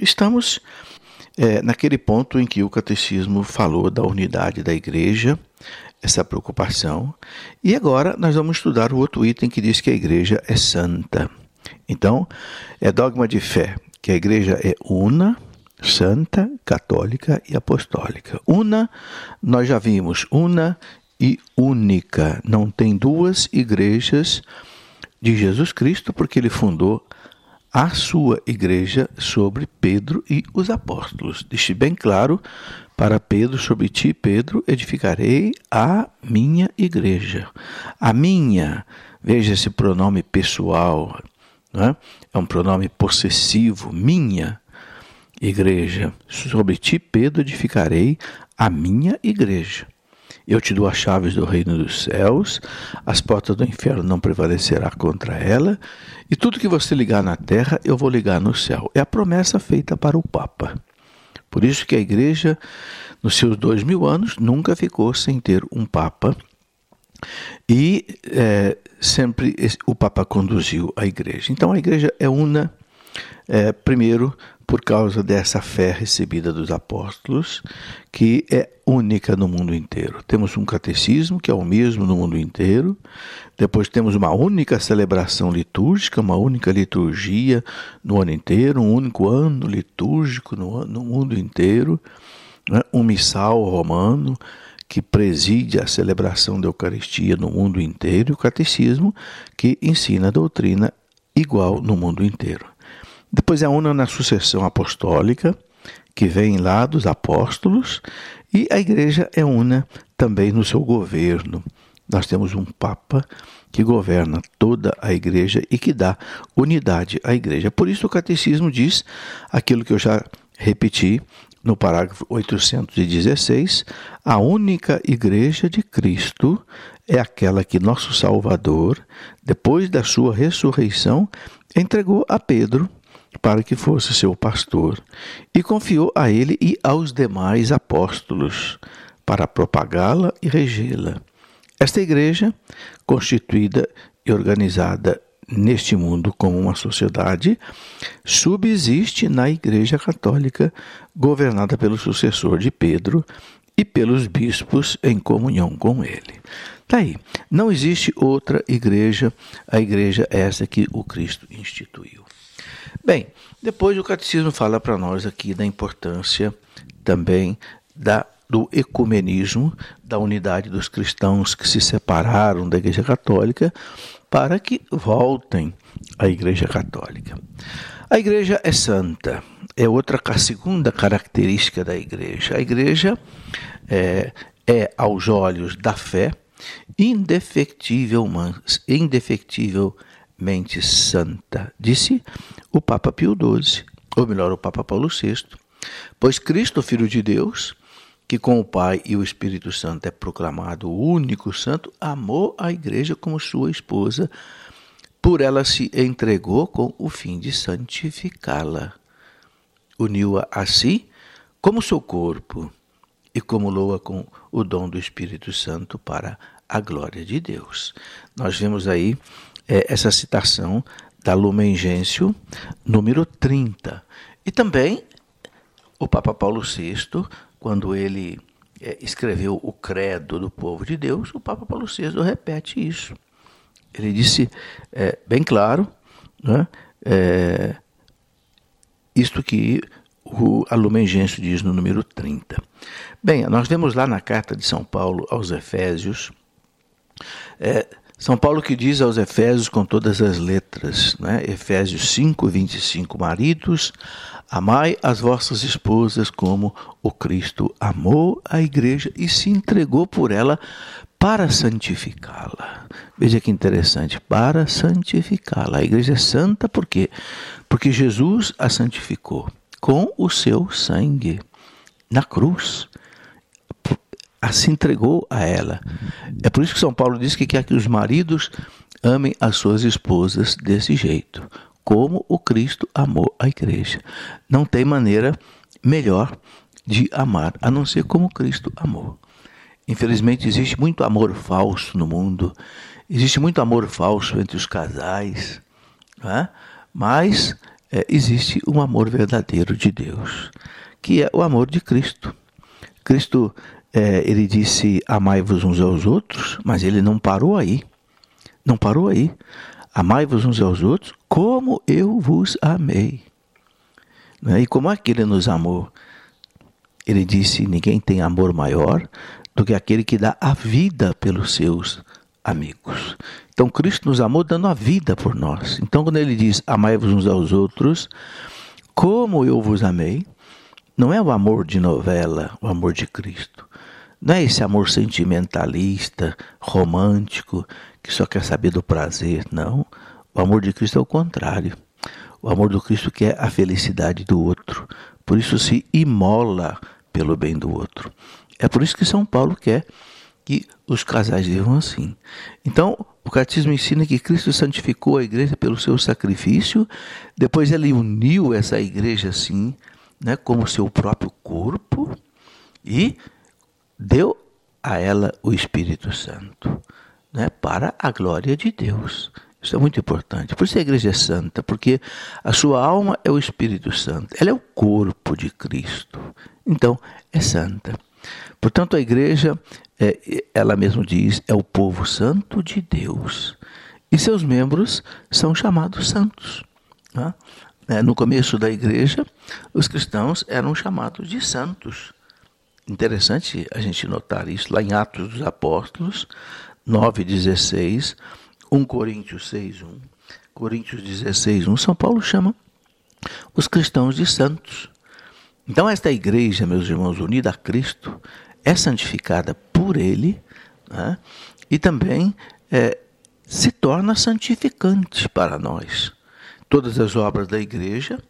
Estamos é, naquele ponto em que o catecismo falou da unidade da igreja, essa preocupação, e agora nós vamos estudar o outro item que diz que a igreja é santa. Então, é dogma de fé que a igreja é una, santa, católica e apostólica. Una, nós já vimos, una e única. Não tem duas igrejas de Jesus Cristo, porque ele fundou a sua igreja sobre Pedro e os apóstolos. Deixe bem claro para Pedro: sobre ti, Pedro, edificarei a minha igreja. A minha, veja esse pronome pessoal, é? é um pronome possessivo, minha igreja. Sobre ti, Pedro, edificarei a minha igreja. Eu te dou as chaves do reino dos céus, as portas do inferno não prevalecerá contra ela, e tudo que você ligar na terra, eu vou ligar no céu. É a promessa feita para o Papa. Por isso que a igreja, nos seus dois mil anos, nunca ficou sem ter um Papa. E é, sempre o Papa conduziu a igreja. Então a igreja é una, é, primeiro, por causa dessa fé recebida dos apóstolos, que é única no mundo inteiro. Temos um catecismo que é o mesmo no mundo inteiro, depois temos uma única celebração litúrgica, uma única liturgia no ano inteiro, um único ano litúrgico no, no mundo inteiro, né? um missal romano que preside a celebração da Eucaristia no mundo inteiro, e o catecismo que ensina a doutrina igual no mundo inteiro. Depois é una na sucessão apostólica, que vem lá dos apóstolos, e a igreja é una também no seu governo. Nós temos um Papa que governa toda a igreja e que dá unidade à igreja. Por isso o catecismo diz aquilo que eu já repeti no parágrafo 816: a única igreja de Cristo é aquela que nosso Salvador, depois da sua ressurreição, entregou a Pedro para que fosse seu pastor, e confiou a ele e aos demais apóstolos para propagá-la e regê-la. Esta igreja, constituída e organizada neste mundo como uma sociedade, subsiste na Igreja Católica, governada pelo sucessor de Pedro e pelos bispos em comunhão com ele. Tá aí. Não existe outra igreja, a igreja essa que o Cristo instituiu. Bem, depois o catecismo fala para nós aqui da importância também da do ecumenismo, da unidade dos cristãos que se separaram da Igreja Católica, para que voltem à Igreja Católica. A Igreja é santa, é outra segunda característica da Igreja. A Igreja é, é aos olhos da fé, indefectivelmente, indefectivelmente mente santa, disse o Papa Pio XII, ou melhor, o Papa Paulo VI, pois Cristo, Filho de Deus, que com o Pai e o Espírito Santo é proclamado o único santo, amou a igreja como sua esposa, por ela se entregou com o fim de santificá-la. Uniu-a a si como seu corpo e comulou-a com o dom do Espírito Santo para a glória de Deus. Nós vemos aí é, essa citação da Lumen Gentium, número 30. E também o Papa Paulo VI, quando ele é, escreveu o credo do povo de Deus, o Papa Paulo VI repete isso. Ele disse é, bem claro, né, é, isto que o Lumen Gentium diz no número 30. Bem, nós vemos lá na carta de São Paulo aos Efésios, é, são Paulo que diz aos Efésios com todas as letras, né? Efésios 5, 25, maridos, amai as vossas esposas como o Cristo amou a igreja e se entregou por ela para santificá-la. Veja que interessante, para santificá-la. A igreja é santa por quê? Porque Jesus a santificou com o seu sangue na cruz se entregou a ela. É por isso que São Paulo diz que quer que os maridos amem as suas esposas desse jeito, como o Cristo amou a igreja. Não tem maneira melhor de amar a não ser como Cristo amou. Infelizmente existe muito amor falso no mundo, existe muito amor falso entre os casais, é? mas é, existe um amor verdadeiro de Deus, que é o amor de Cristo. Cristo, é, ele disse: Amai-vos uns aos outros, mas ele não parou aí. Não parou aí. Amai-vos uns aos outros como eu vos amei. Né? E como é que ele nos amou? Ele disse: Ninguém tem amor maior do que aquele que dá a vida pelos seus amigos. Então Cristo nos amou dando a vida por nós. Então quando ele diz amai-vos uns aos outros, como eu vos amei, não é o amor de novela, o amor de Cristo. Não é esse amor sentimentalista, romântico, que só quer saber do prazer, não. O amor de Cristo é o contrário. O amor do Cristo quer a felicidade do outro. Por isso se imola pelo bem do outro. É por isso que São Paulo quer que os casais vivam assim. Então, o catecismo ensina que Cristo santificou a igreja pelo seu sacrifício, depois ele uniu essa igreja assim, né, como seu próprio corpo e deu a ela o Espírito Santo, né, para a glória de Deus. Isso é muito importante. Por isso a igreja é santa, porque a sua alma é o Espírito Santo. Ela é o corpo de Cristo. Então, é santa. Portanto, a igreja, é, ela mesmo diz, é o povo santo de Deus. E seus membros são chamados santos. Tá? É, no começo da igreja, os cristãos eram chamados de santos. Interessante a gente notar isso lá em Atos dos Apóstolos 9,16, 1 Coríntios 6, 1, Coríntios 16, 1. São Paulo chama os cristãos de santos. Então, esta igreja, meus irmãos, unida a Cristo, é santificada por Ele né? e também é, se torna santificante para nós. Todas as obras da igreja,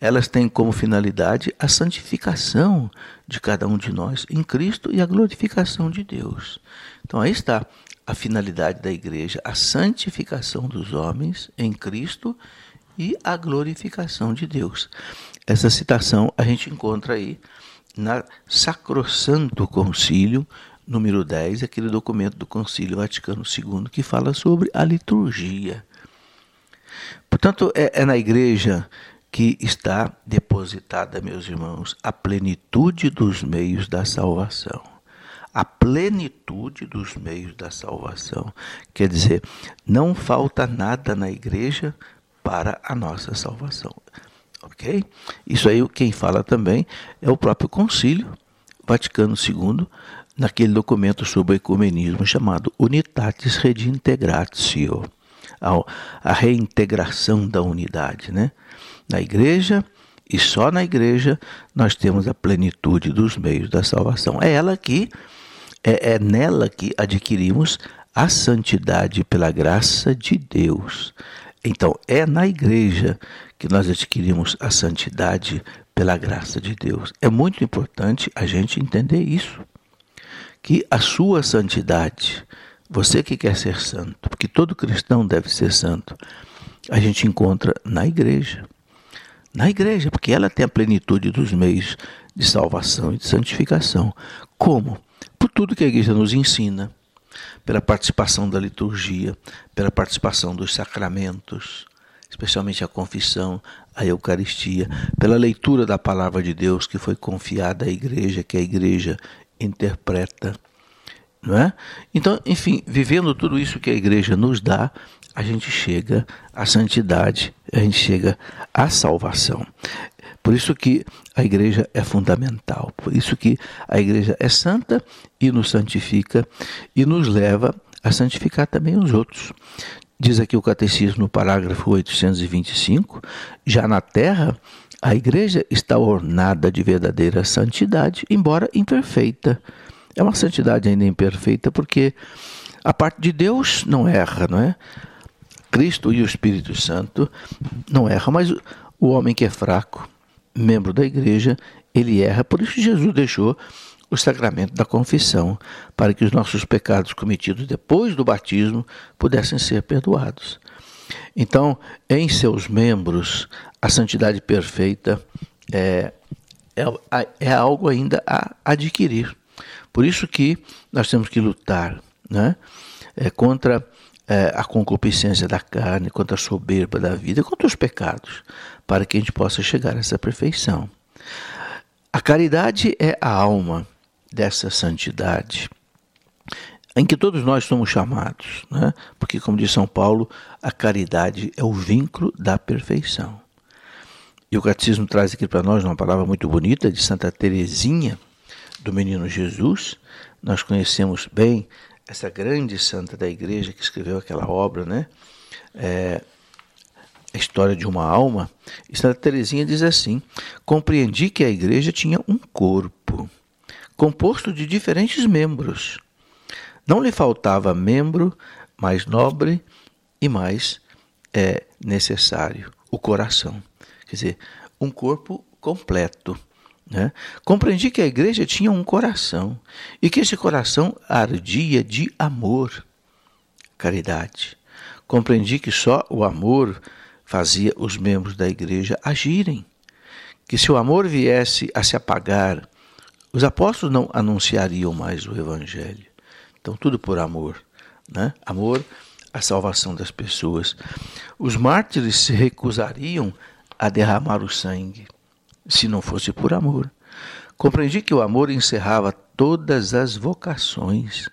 elas têm como finalidade a santificação de cada um de nós em Cristo e a glorificação de Deus. Então aí está a finalidade da igreja, a santificação dos homens em Cristo e a glorificação de Deus. Essa citação a gente encontra aí na Sacrosanto Concílio, número 10, aquele documento do Concílio Vaticano II que fala sobre a liturgia. Portanto, é, é na igreja que está depositada, meus irmãos, a plenitude dos meios da salvação. A plenitude dos meios da salvação. Quer dizer, não falta nada na igreja para a nossa salvação. Ok? Isso aí quem fala também é o próprio Concílio Vaticano II, naquele documento sobre o ecumenismo chamado Unitatis Redintegratio, a reintegração da unidade, né? Na igreja e só na igreja nós temos a plenitude dos meios da salvação. É ela que é, é nela que adquirimos a santidade pela graça de Deus. Então, é na igreja que nós adquirimos a santidade pela graça de Deus. É muito importante a gente entender isso. Que a sua santidade, você que quer ser santo, porque todo cristão deve ser santo, a gente encontra na igreja. Na igreja, porque ela tem a plenitude dos meios de salvação e de santificação. Como? Por tudo que a igreja nos ensina pela participação da liturgia, pela participação dos sacramentos, especialmente a confissão, a Eucaristia, pela leitura da palavra de Deus que foi confiada à igreja, que a igreja interpreta. Não é? Então, enfim, vivendo tudo isso que a igreja nos dá, a gente chega à santidade, a gente chega à salvação. Por isso que a igreja é fundamental, por isso que a igreja é santa e nos santifica e nos leva a santificar também os outros. Diz aqui o catecismo no parágrafo 825, já na terra a igreja está ornada de verdadeira santidade, embora imperfeita. É uma santidade ainda imperfeita porque a parte de Deus não erra, não é? Cristo e o Espírito Santo não erram, mas o homem que é fraco, membro da igreja, ele erra. Por isso Jesus deixou o sacramento da confissão, para que os nossos pecados cometidos depois do batismo pudessem ser perdoados. Então, em seus membros, a santidade perfeita é, é, é algo ainda a adquirir. Por isso que nós temos que lutar né, é, contra é, a concupiscência da carne, contra a soberba da vida, contra os pecados, para que a gente possa chegar a essa perfeição. A caridade é a alma dessa santidade em que todos nós somos chamados, né? porque, como diz São Paulo, a caridade é o vínculo da perfeição. E o Catecismo traz aqui para nós uma palavra muito bonita de Santa Teresinha, do Menino Jesus. Nós conhecemos bem essa grande santa da igreja que escreveu aquela obra, né? É, a história de uma alma. E Santa Teresinha diz assim: Compreendi que a igreja tinha um corpo, composto de diferentes membros. Não lhe faltava membro mais nobre e mais é, necessário, o coração. Quer dizer, um corpo completo. Né? Compreendi que a igreja tinha um coração e que esse coração ardia de amor, caridade. Compreendi que só o amor fazia os membros da igreja agirem. Que se o amor viesse a se apagar, os apóstolos não anunciariam mais o evangelho. Então, tudo por amor. Né? Amor à salvação das pessoas. Os mártires se recusariam a derramar o sangue se não fosse por amor. Compreendi que o amor encerrava todas as vocações,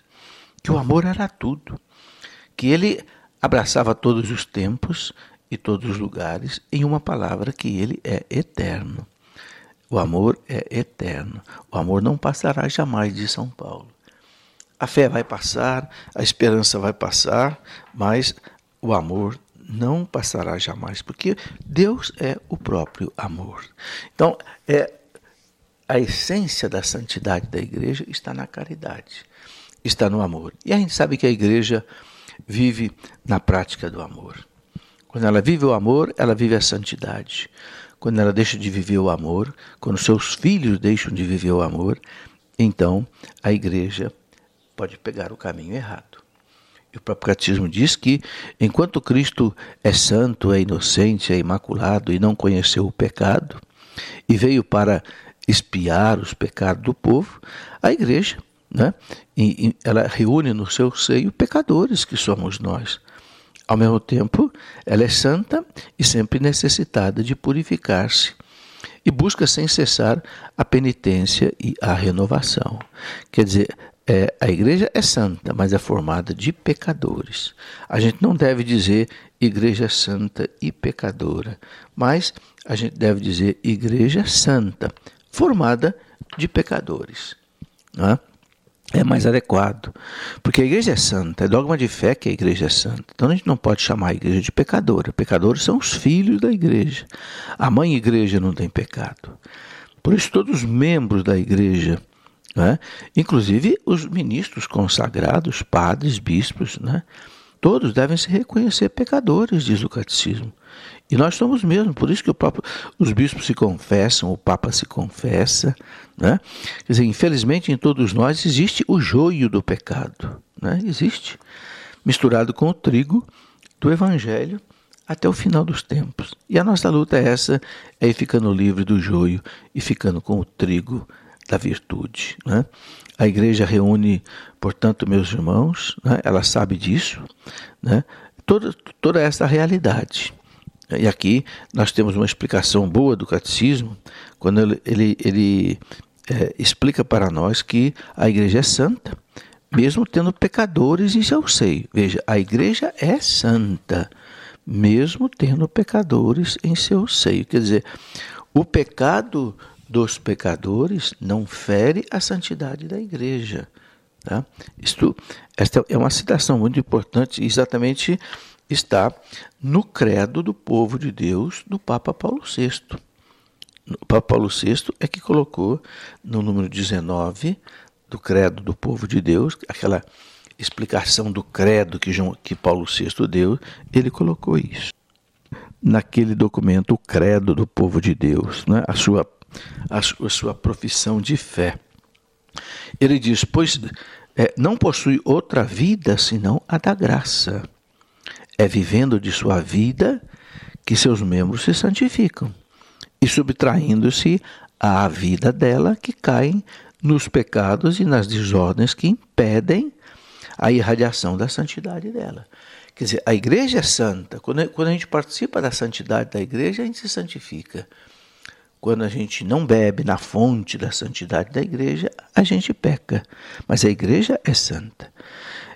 que o amor era tudo, que ele abraçava todos os tempos e todos os lugares, em uma palavra que ele é eterno. O amor é eterno. O amor não passará jamais de São Paulo. A fé vai passar, a esperança vai passar, mas o amor não passará jamais, porque Deus é o próprio amor. Então, é a essência da santidade da igreja está na caridade, está no amor. E a gente sabe que a igreja vive na prática do amor. Quando ela vive o amor, ela vive a santidade. Quando ela deixa de viver o amor, quando seus filhos deixam de viver o amor, então a igreja pode pegar o caminho errado. O próprio catecismo diz que, enquanto Cristo é santo, é inocente, é imaculado e não conheceu o pecado, e veio para espiar os pecados do povo, a igreja, né, ela reúne no seu seio pecadores que somos nós. Ao mesmo tempo, ela é santa e sempre necessitada de purificar-se e busca sem cessar a penitência e a renovação. Quer dizer, é, a igreja é santa, mas é formada de pecadores. A gente não deve dizer igreja santa e pecadora, mas a gente deve dizer igreja santa, formada de pecadores. É? é mais adequado. Porque a igreja é santa, é dogma de fé que a igreja é santa. Então a gente não pode chamar a igreja de pecadora. Pecadores são os filhos da igreja. A mãe igreja não tem pecado. Por isso, todos os membros da igreja né? Inclusive os ministros consagrados, padres, bispos, né? todos devem se reconhecer pecadores, diz o catecismo. E nós somos mesmo, por isso que os bispos se confessam, o Papa se confessa. Né? Quer dizer, infelizmente em todos nós existe o joio do pecado. Né? Existe. Misturado com o trigo do Evangelho até o final dos tempos. E a nossa luta é essa, é ir ficando livre do joio e ficando com o trigo da virtude. Né? A igreja reúne, portanto, meus irmãos, né? ela sabe disso, né? toda, toda essa realidade. E aqui nós temos uma explicação boa do catecismo, quando ele, ele, ele é, explica para nós que a igreja é santa, mesmo tendo pecadores em seu seio. Veja, a igreja é santa, mesmo tendo pecadores em seu seio. Quer dizer, o pecado dos pecadores não fere a santidade da igreja. Tá? Isto, esta é uma citação muito importante, exatamente está no credo do povo de Deus do Papa Paulo VI. O Papa Paulo VI é que colocou no número 19 do credo do povo de Deus, aquela explicação do credo que, João, que Paulo VI deu, ele colocou isso. Naquele documento, o credo do povo de Deus, né? a sua a sua profissão de fé. Ele diz: Pois é, não possui outra vida senão a da graça. É vivendo de sua vida que seus membros se santificam e subtraindo-se à vida dela que caem nos pecados e nas desordens que impedem a irradiação da santidade dela. Quer dizer, a igreja é santa. Quando, quando a gente participa da santidade da igreja, a gente se santifica. Quando a gente não bebe na fonte da santidade da igreja, a gente peca. Mas a igreja é santa.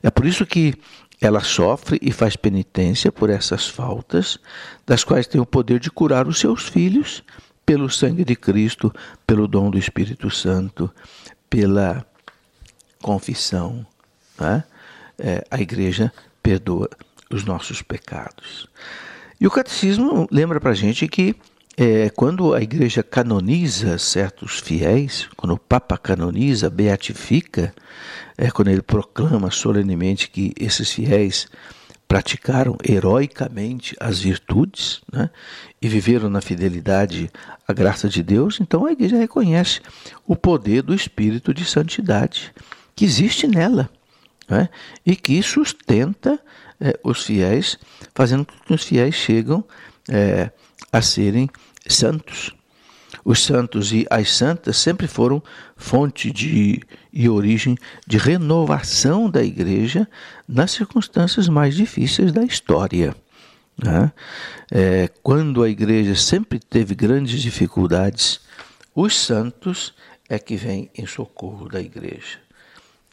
É por isso que ela sofre e faz penitência por essas faltas, das quais tem o poder de curar os seus filhos pelo sangue de Cristo, pelo dom do Espírito Santo, pela confissão. Né? É, a igreja perdoa os nossos pecados. E o catecismo lembra para a gente que é, quando a igreja canoniza certos fiéis, quando o Papa canoniza, beatifica, é quando ele proclama solenemente que esses fiéis praticaram heroicamente as virtudes né, e viveram na fidelidade à graça de Deus, então a igreja reconhece o poder do Espírito de Santidade que existe nela né, e que sustenta é, os fiéis, fazendo com que os fiéis chegam é, a serem santos. Os santos e as santas sempre foram fonte de, e origem de renovação da igreja nas circunstâncias mais difíceis da história. Né? É, quando a igreja sempre teve grandes dificuldades, os santos é que vêm em socorro da igreja.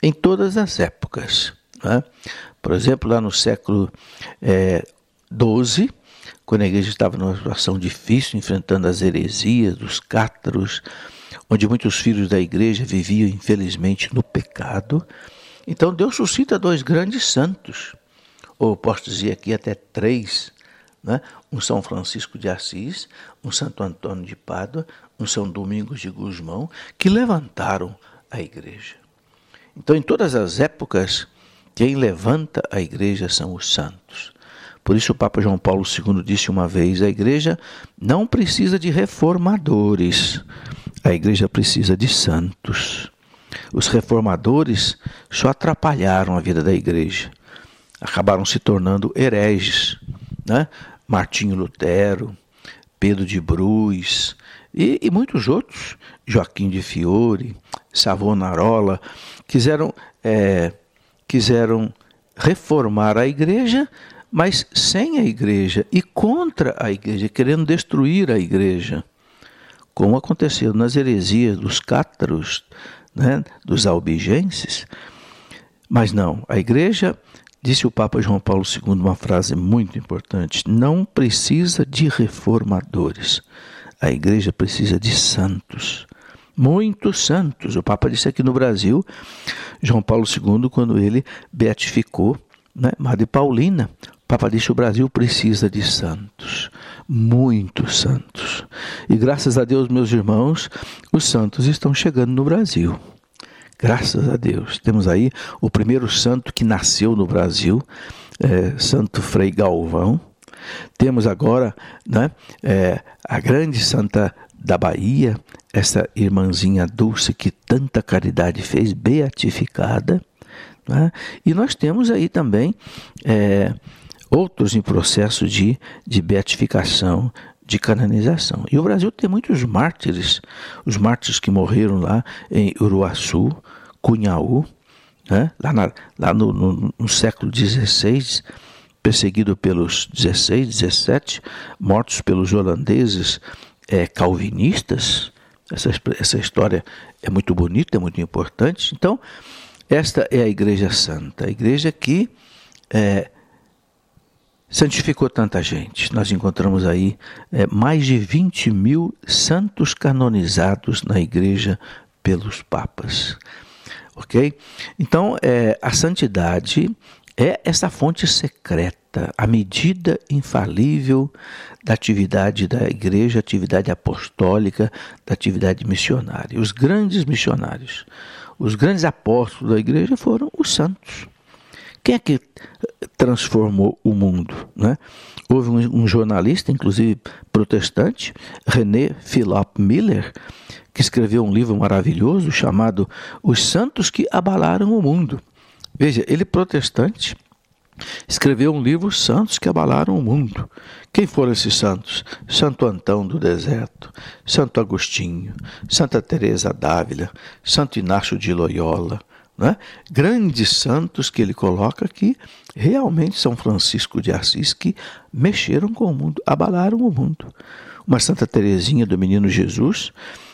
Em todas as épocas. Né? Por exemplo, lá no século é, 12, quando a igreja estava numa situação difícil, enfrentando as heresias dos cátaros, onde muitos filhos da igreja viviam, infelizmente, no pecado. Então Deus suscita dois grandes santos, ou posso dizer aqui até três, né? um São Francisco de Assis, um Santo Antônio de Pádua, um São Domingos de Gusmão, que levantaram a igreja. Então, em todas as épocas, quem levanta a igreja são os santos. Por isso o Papa João Paulo II disse uma vez: a igreja não precisa de reformadores, a igreja precisa de santos. Os reformadores só atrapalharam a vida da igreja, acabaram se tornando hereges. Né? Martinho Lutero, Pedro de Bruz e, e muitos outros, Joaquim de Fiore, Savonarola, quiseram é, quiseram reformar a igreja, mas sem a igreja e contra a igreja, querendo destruir a igreja, como aconteceu nas heresias dos cátaros, né, dos albigenses. Mas não, a igreja, disse o Papa João Paulo II uma frase muito importante: não precisa de reformadores, a igreja precisa de santos muitos santos. O Papa disse aqui no Brasil, João Paulo II, quando ele beatificou né, Madre Paulina, Papa disse o Brasil precisa de santos, muitos santos. E graças a Deus, meus irmãos, os santos estão chegando no Brasil. Graças a Deus. Temos aí o primeiro santo que nasceu no Brasil, é, Santo Frei Galvão. Temos agora né, é, a grande Santa da Bahia, essa irmãzinha Dulce que tanta caridade fez, beatificada. Né? E nós temos aí também é, outros em processo de, de beatificação, de canonização. E o Brasil tem muitos mártires, os mártires que morreram lá em Uruaçu, Cunhaú, né? lá, na, lá no, no, no século XVI, perseguido pelos 16, 17, mortos pelos holandeses é, calvinistas. Essa, essa história é muito bonita, é muito importante. Então, esta é a Igreja Santa, a igreja que é, santificou tanta gente. Nós encontramos aí é, mais de 20 mil santos canonizados na igreja pelos papas. Ok? Então, é, a santidade é essa fonte secreta, a medida infalível da atividade da igreja, atividade apostólica, da atividade missionária. Os grandes missionários, os grandes apóstolos da igreja foram os santos. Quem é que transformou o mundo? Né? Houve um, um jornalista, inclusive protestante, René Philip Miller, que escreveu um livro maravilhoso chamado Os Santos que Abalaram o Mundo. Veja, ele protestante escreveu um livro Santos que abalaram o mundo. Quem foram esses santos? Santo Antão do Deserto, Santo Agostinho, Santa Teresa d'Ávila, Santo Inácio de Loyola, né? grandes santos que ele coloca aqui, realmente São Francisco de Assis, que mexeram com o mundo, abalaram o mundo. Uma Santa Teresinha do Menino Jesus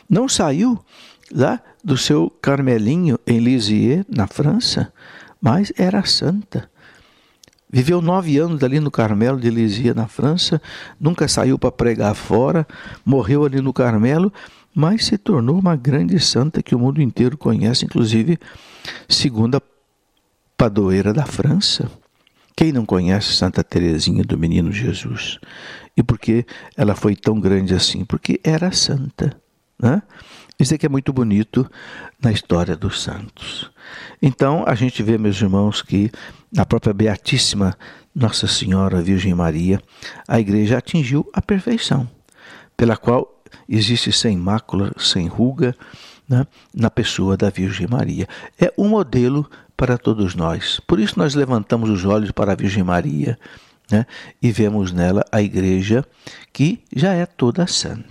não saiu lá do seu Carmelinho em Lisieux, na França, mas era santa. Viveu nove anos ali no Carmelo de Lisieux, na França, nunca saiu para pregar fora, morreu ali no Carmelo, mas se tornou uma grande santa que o mundo inteiro conhece, inclusive segunda padroeira da França. Quem não conhece Santa Teresinha do Menino Jesus? E por que ela foi tão grande assim? Porque era santa. Né? Isso aqui é muito bonito na história dos santos. Então, a gente vê, meus irmãos, que na própria Beatíssima Nossa Senhora Virgem Maria, a igreja atingiu a perfeição, pela qual existe sem mácula, sem ruga, né, na pessoa da Virgem Maria. É um modelo para todos nós. Por isso, nós levantamos os olhos para a Virgem Maria né, e vemos nela a igreja que já é toda santa.